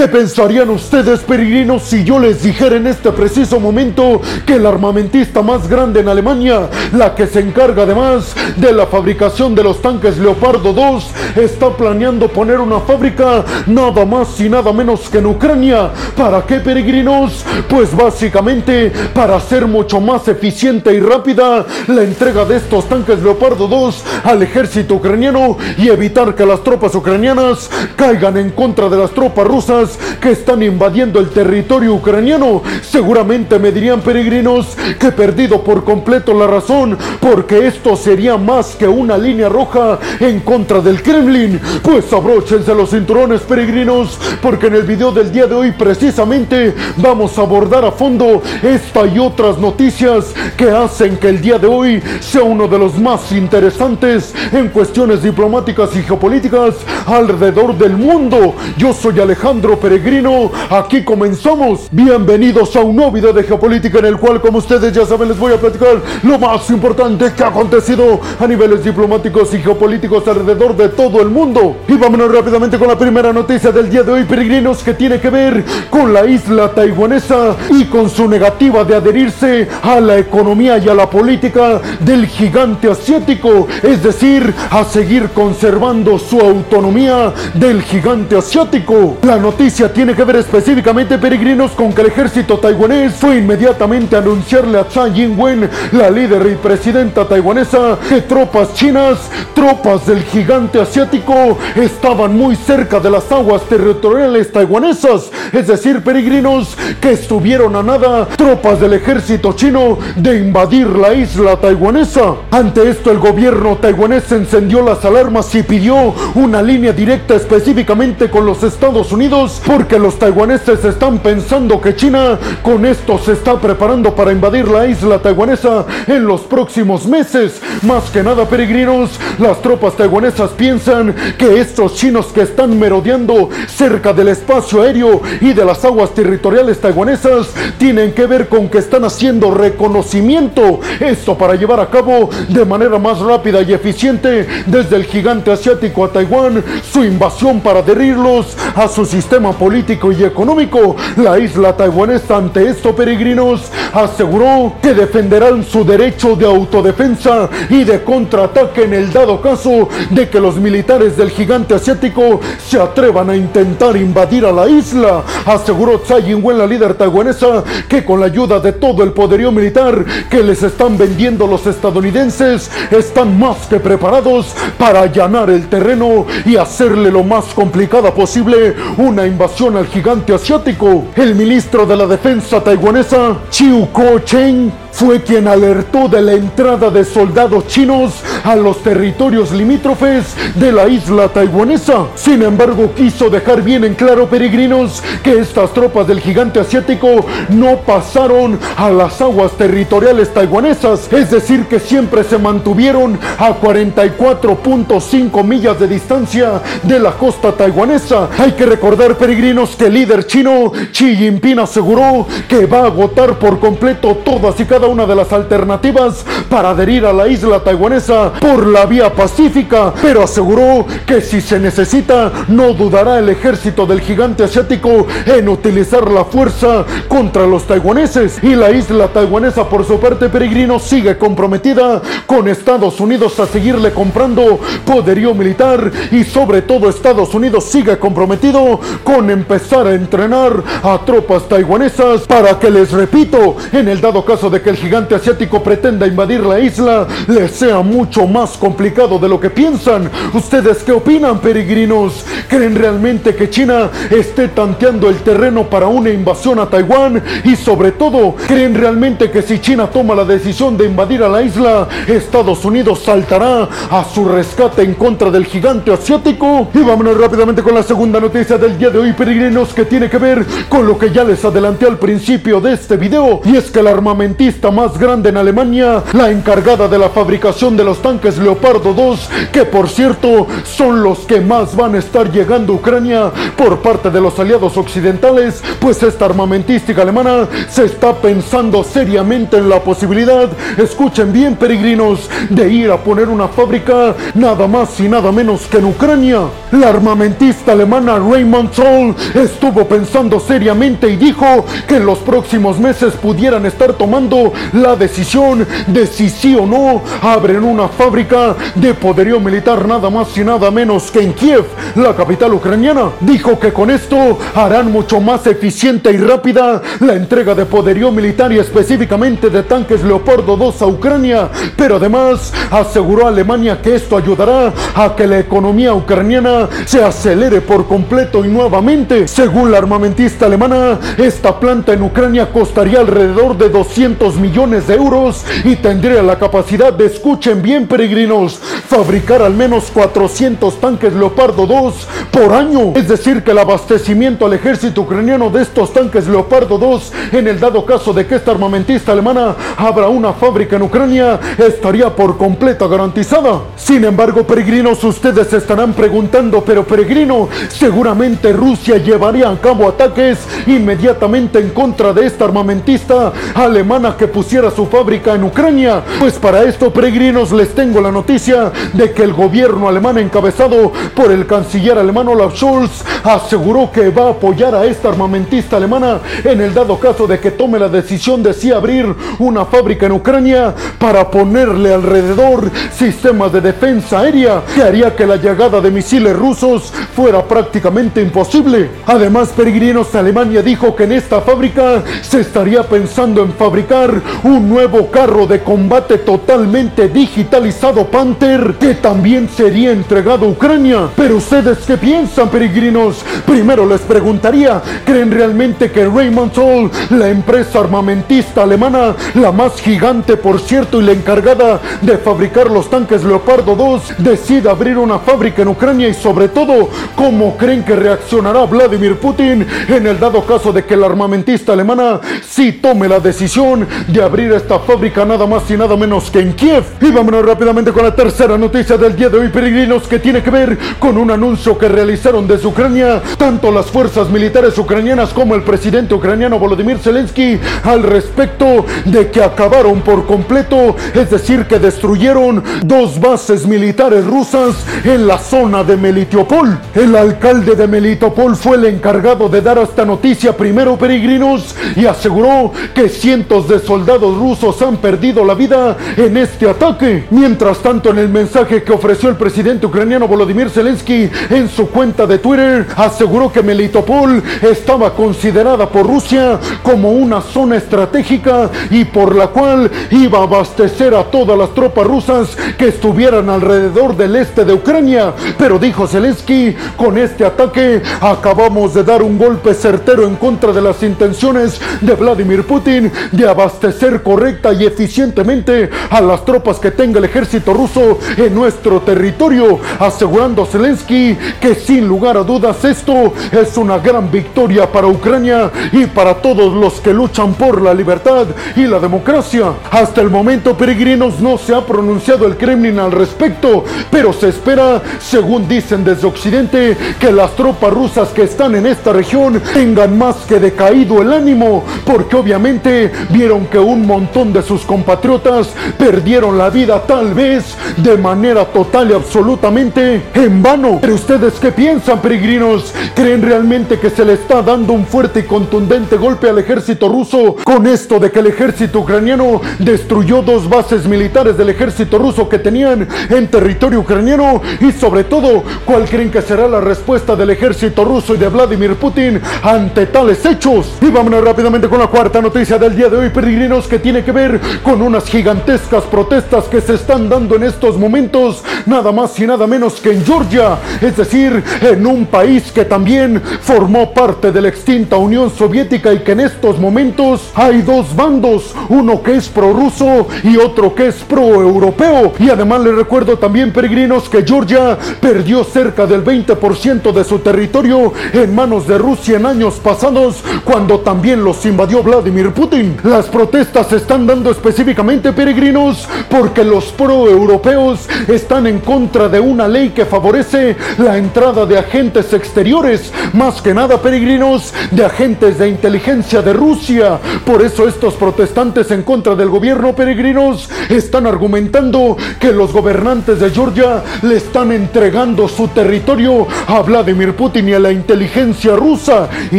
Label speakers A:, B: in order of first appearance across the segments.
A: ¿Qué pensarían ustedes, peregrinos, si yo les dijera en este preciso momento que el armamentista más grande en Alemania, la que se encarga además de la fabricación de los tanques Leopardo 2, está planeando poner una fábrica nada más y nada menos que en Ucrania? ¿Para qué, peregrinos? Pues básicamente para hacer mucho más eficiente y rápida la entrega de estos tanques Leopardo 2 al ejército ucraniano y evitar que las tropas ucranianas caigan en contra de las tropas rusas que están invadiendo el territorio ucraniano. Seguramente me dirían peregrinos que he perdido por completo la razón, porque esto sería más que una línea roja en contra del Kremlin. Pues abróchense los cinturones peregrinos, porque en el video del día de hoy precisamente vamos a abordar a fondo esta y otras noticias que hacen que el día de hoy sea uno de los más interesantes en cuestiones diplomáticas y geopolíticas alrededor del mundo. Yo soy Alejandro Peregrino, aquí comenzamos. Bienvenidos a un nuevo video de geopolítica en el cual, como ustedes ya saben, les voy a platicar lo más importante que ha acontecido a niveles diplomáticos y geopolíticos alrededor de todo el mundo. Y vámonos rápidamente con la primera noticia del día de hoy, peregrinos, que tiene que ver con la isla taiwanesa y con su negativa de adherirse a la economía y a la política del gigante asiático, es decir, a seguir conservando su autonomía del gigante asiático. La noticia tiene que ver específicamente, peregrinos, con que el ejército taiwanés fue inmediatamente a anunciarle a Tsai Ing-wen, la líder y presidenta taiwanesa, que tropas chinas, tropas del gigante asiático, estaban muy cerca de las aguas territoriales taiwanesas, es decir, peregrinos, que estuvieron a nada tropas del ejército chino de invadir la isla taiwanesa. Ante esto, el gobierno taiwanés encendió las alarmas y pidió una línea directa específicamente con los Estados Unidos, porque los taiwaneses están pensando que China con esto se está preparando para invadir la isla taiwanesa en los próximos meses. Más que nada, peregrinos, las tropas taiwanesas piensan que estos chinos que están merodeando cerca del espacio aéreo y de las aguas territoriales taiwanesas tienen que ver con que están haciendo reconocimiento. Esto para llevar a cabo de manera más rápida y eficiente desde el gigante asiático a Taiwán su invasión para adherirlos a su sistema político y económico. La isla taiwanesa ante esto, peregrinos, aseguró que defenderán su derecho de autodefensa y de contraataque en el dado caso de que los militares del gigante asiático se atrevan a intentar invadir a la isla. Aseguró Tsai Ing-wen, la líder taiwanesa, que con la ayuda de todo el poderío militar que les están vendiendo los estadounidenses, están más que preparados para allanar el terreno y hacerle lo más complicada posible una invasión al gigante asiático. El ministro de la defensa taiwanesa, Chiu Ko-cheng, fue quien alertó de la entrada de soldados chinos a los territorios limítrofes de la isla taiwanesa. Sin embargo, quiso dejar bien en claro, peregrinos, que estas tropas del gigante asiático no pasaron a las aguas territoriales taiwanesas, es decir, que siempre se mantuvieron a 44.5 millas de distancia de la costa taiwanesa. Hay que recordar, peregrinos, que el líder chino Xi Jinping aseguró que va a agotar por completo todas y cada una de las alternativas para adherir a la isla taiwanesa por la vía pacífica, pero aseguró que si se necesita, no dudará el ejército del gigante asiático en utilizar la fuerza contra los taiwaneses. Y la isla taiwanesa, por su parte, peregrino, sigue comprometida con Estados Unidos a seguirle comprando poderío militar y sobre todo Estados Unidos sigue comprometido con empezar a entrenar a tropas taiwanesas para que les repito, en el dado caso de que el gigante asiático pretenda invadir la isla, les sea mucho más complicado de lo que piensan. ¿Ustedes qué opinan, peregrinos? ¿Creen realmente que China esté tanteando el terreno para una invasión a Taiwán? Y sobre todo, ¿creen realmente que si China toma la decisión de invadir a la isla, Estados Unidos saltará a su rescate en contra del gigante asiático? Y vámonos rápidamente con la segunda noticia del día de hoy, peregrinos, que tiene que ver con lo que ya les adelanté al principio de este video. Y es que el armamentista más grande en Alemania, la encargada de la fabricación de los tanques Leopardo 2, que por cierto son los que más van a estar llegando a Ucrania por parte de los aliados occidentales, pues esta armamentística alemana se está pensando seriamente en la posibilidad, escuchen bien peregrinos, de ir a poner una fábrica nada más y nada menos que en Ucrania. La armamentista alemana Raymond Zoll estuvo pensando seriamente y dijo que en los próximos meses pudieran estar tomando la decisión de si sí o no abren una fábrica de poderío militar nada más y nada menos que en Kiev, la capital ucraniana. Dijo que con esto harán mucho más eficiente y rápida la entrega de poderío militar y específicamente de tanques Leopardo 2 a Ucrania, pero además aseguró a Alemania que esto ayudará a que la economía ucraniana se acelere por completo y nuevamente. Según la armamentista alemana, esta planta en Ucrania costaría alrededor de 200 millones de euros y tendría la capacidad de, escuchen bien peregrinos, fabricar al menos 400 tanques Leopardo 2 por año. Es decir, que el abastecimiento al ejército ucraniano de estos tanques Leopardo 2, en el dado caso de que esta armamentista alemana abra una fábrica en Ucrania, estaría por completo garantizada. Sin embargo, peregrinos, ustedes se estarán preguntando, pero peregrino, seguramente Rusia llevaría a cabo ataques inmediatamente en contra de esta armamentista alemana que pusiera su fábrica en Ucrania. Pues para esto, peregrinos, les tengo la noticia de que el gobierno alemán encabezado por el canciller alemán Olaf Scholz aseguró que va a apoyar a esta armamentista alemana en el dado caso de que tome la decisión de sí abrir una fábrica en Ucrania para ponerle alrededor sistemas de defensa aérea que haría que la llegada de misiles rusos fuera prácticamente imposible. Además, Peregrinos Alemania dijo que en esta fábrica se estaría pensando en fabricar un nuevo carro de combate totalmente digitalizado Panther que también sería entregado a Ucrania. Pero ustedes qué piensan, peregrinos? Primero les preguntaría, ¿creen realmente que Raymond Zoll, la empresa armamentista alemana, la más gigante por cierto y la encargada de fabricar los tanques Leopardo 2, decida abrir una fábrica en Ucrania y sobre todo, ¿cómo creen que reaccionará Vladimir Putin en el dado caso de que la armamentista alemana sí tome la decisión de abrir esta fábrica nada más y nada menos que en Kiev? Y vámonos rápidamente con la tercera noticia del día de hoy, peregrinos, que tiene que ver con un anuncio que realizaron desde Ucrania tanto las fuerzas militares ucranianas como el presidente ucraniano Volodymyr Zelensky al respecto de que acabaron por completo, es decir, que destruyeron dos bases militares rusas en la zona de Melitopol. El alcalde de Melitopol fue el encargado de dar esta noticia primero, peregrinos, y aseguró que cientos de soldados rusos han perdido la vida en este ataque. Mientras tanto, en el mensaje que ofreció el presidente ucraniano Volodymyr Zelensky en su cuenta de Twitter, aseguró que Melitopol estaba considerada por Rusia como una zona estratégica y por la cual iba a abastecer a todas las tropas rusas que estuvieran alrededor del este de Ucrania. Pero dijo Zelensky, con este ataque acabamos de dar un golpe certero en contra de las intenciones de Vladimir Putin de abastecer correcta y eficientemente a las tropas que tenga el ejército ruso en nuestro territorio, asegurando Zelensky que sin lugar a dudas esto es una gran victoria para Ucrania y para todos los que luchan por la libertad y la democracia. Hasta el momento, peregrinos, no se ha pronunciado el Kremlin al respecto, pero se espera, según dicen desde Occidente, que las tropas rusas que están en esta región tengan más que decaído el ánimo, porque obviamente vieron que un montón de sus compatriotas perdieron la vida tal vez de manera total y absolutamente en vano. Pero ustedes qué piensan, peregrinos? ¿Creen realmente que se le está dando un fuerte y contundente golpe al ejército ruso con esto de que el ejército ucraniano destruyó dos bases militares del ejército ruso que tenían en territorio ucraniano? Y sobre todo, ¿cuál creen que será la respuesta del ejército ruso y de Vladimir Putin ante tales hechos? Y vámonos rápidamente con la cuarta noticia del día de hoy, peregrinos, que tiene que ver con unas gigantescas protestas que se están dando en estos momentos, nada más y nada menos que en Georgia, es decir, en un país que también formó parte de la extinta Unión Soviética y que en estos momentos hay dos bandos, uno que es prorruso y otro que es pro-europeo. Y además les recuerdo también, peregrinos, que Georgia perdió cerca del 20% de su territorio en manos de Rusia en años pasados, cuando también los invadió Vladimir Putin. Las protestas se están dando específicamente, peregrinos, porque los pro-europeos están en contra de una ley que favorece la entrada de agentes exteriores, más que nada, peregrinos, de agentes de inteligencia de Rusia. Por eso estos protestantes en contra del gobierno, peregrinos, están argumentando que los gobernantes de Georgia le están entregando su territorio a Vladimir Putin y a la inteligencia rusa y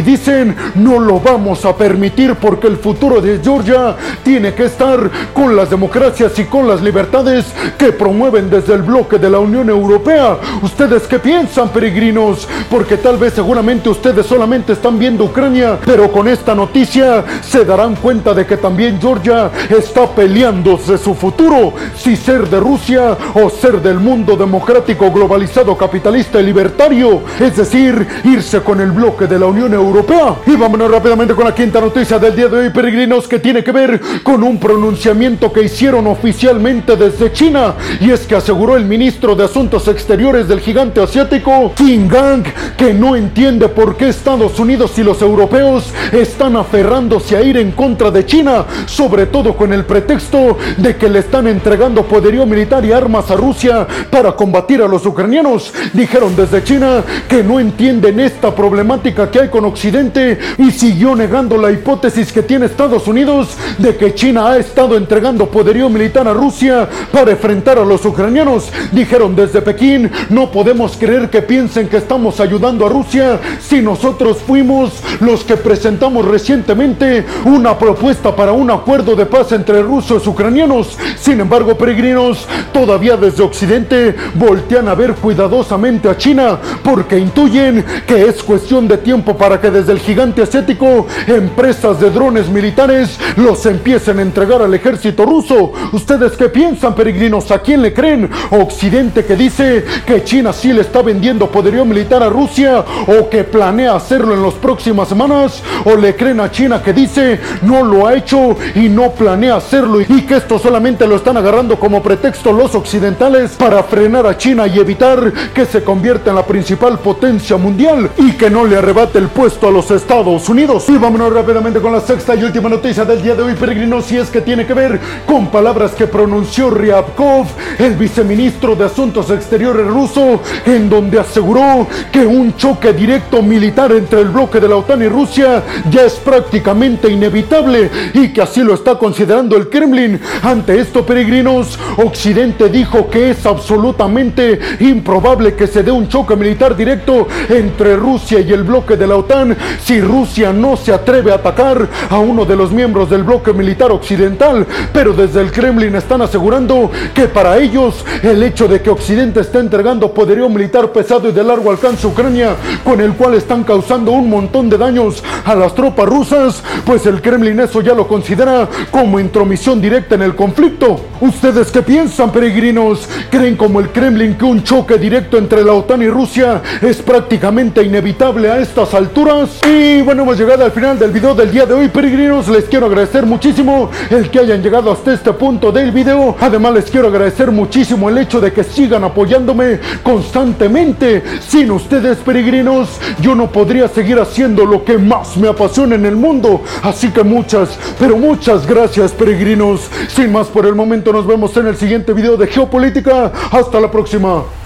A: dicen no lo vamos a permitir porque el futuro de Georgia tiene que estar con las democracias y con las libertades que promueven desde el bloque de la Unión Europea. ¿Ustedes qué piensan, peregrinos? Porque tal vez seguramente ustedes solamente están viendo Ucrania, pero con esta noticia se darán cuenta de que también Georgia está peleándose su futuro, si ser de Rusia o ser del mundo democrático globalizado capitalista y libertario, es decir, irse con el bloque de la Unión Europea. Y vámonos rápidamente con la quinta noticia del día de hoy, peregrinos, que tiene que ver con un pronunciamiento que hicieron oficialmente desde China, y es que aseguró el ministro de Asuntos Exteriores del gigante asiático, Qin Gang, que no entiende por qué Estados Unidos y los europeos están aferrándose a ir en contra de China, sobre todo con el pretexto de que le están entregando poderío militar y armas a Rusia para combatir a los ucranianos. Dijeron desde China que no entienden esta problemática que hay con Occidente y siguió negando la hipótesis que tiene Estados Unidos de que China ha estado entregando poderío militar a Rusia para enfrentar a los ucranianos. Dijeron desde Pekín, no podemos creer que piensen que estamos ayudando a Rusia si nosotros fuimos los que presentamos recientemente una propuesta para un acuerdo de paz entre rusos y ucranianos. Sin embargo, peregrinos, todavía desde Occidente voltean a ver cuidadosamente a China porque intuyen que es cuestión de tiempo para que desde el gigante asiático empresas de drones militares los empiecen a entregar al ejército ruso. ¿Ustedes qué piensan, peregrinos? ¿A quién le creen? Occidente que dice que China sí le está vendiendo poderío militar a Rusia o que planea hacerlo en las próximas semanas o le creen a China que dice no lo ha hecho y no planea hacerlo y que esto solamente lo están agarrando como pretexto los occidentales para frenar a China y evitar que se convierta en la principal potencia mundial y que no le arrebate el puesto a los Estados Unidos. Y vámonos rápidamente con la sexta y última noticia del día de hoy, peregrinos, y es que tiene que ver con palabras que pronunció Ryabkov, el viceministro de Asuntos Exteriores ruso, en donde aseguró que un choque directo militar entre el bloque de la OTAN y Rusia ya es prácticamente inevitable y que así lo está considerando el Kremlin. Ante esto, peregrinos, Occidente dijo que es absolutamente improbable que se dé un choque militar directo entre Rusia y el bloque de la OTAN si Rusia no se atreve a atacar a uno de los miembros del bloque militar occidental. Pero desde el Kremlin están asegurando que para ellos el hecho de que Occidente está entregando poderío militar pesado y de largo alcance a Ucrania, con el cual están causando un montón de daños a las tropas rusas, pues el Kremlin eso ya lo considera como intromisión directa en el conflicto. ¿Ustedes qué piensan, peregrinos? ¿Creen como el Kremlin que un choque directo entre la OTAN y Rusia es prácticamente inevitable a estas alturas? Y bueno, hemos llegado al final del video del día de hoy, peregrinos. Les quiero agradecer muchísimo el que hayan llegado hasta este punto del video. Además, les quiero agradecer muchísimo el hecho de que sigan apoyándome constantemente. Sin ustedes, peregrinos, yo no podría seguir haciendo lo que más me apasiona en el mundo. Así que muchas, pero muchas gracias, peregrinos. Sin más por el momento, nos vemos en el siguiente video de Geopolítica. Hasta la próxima.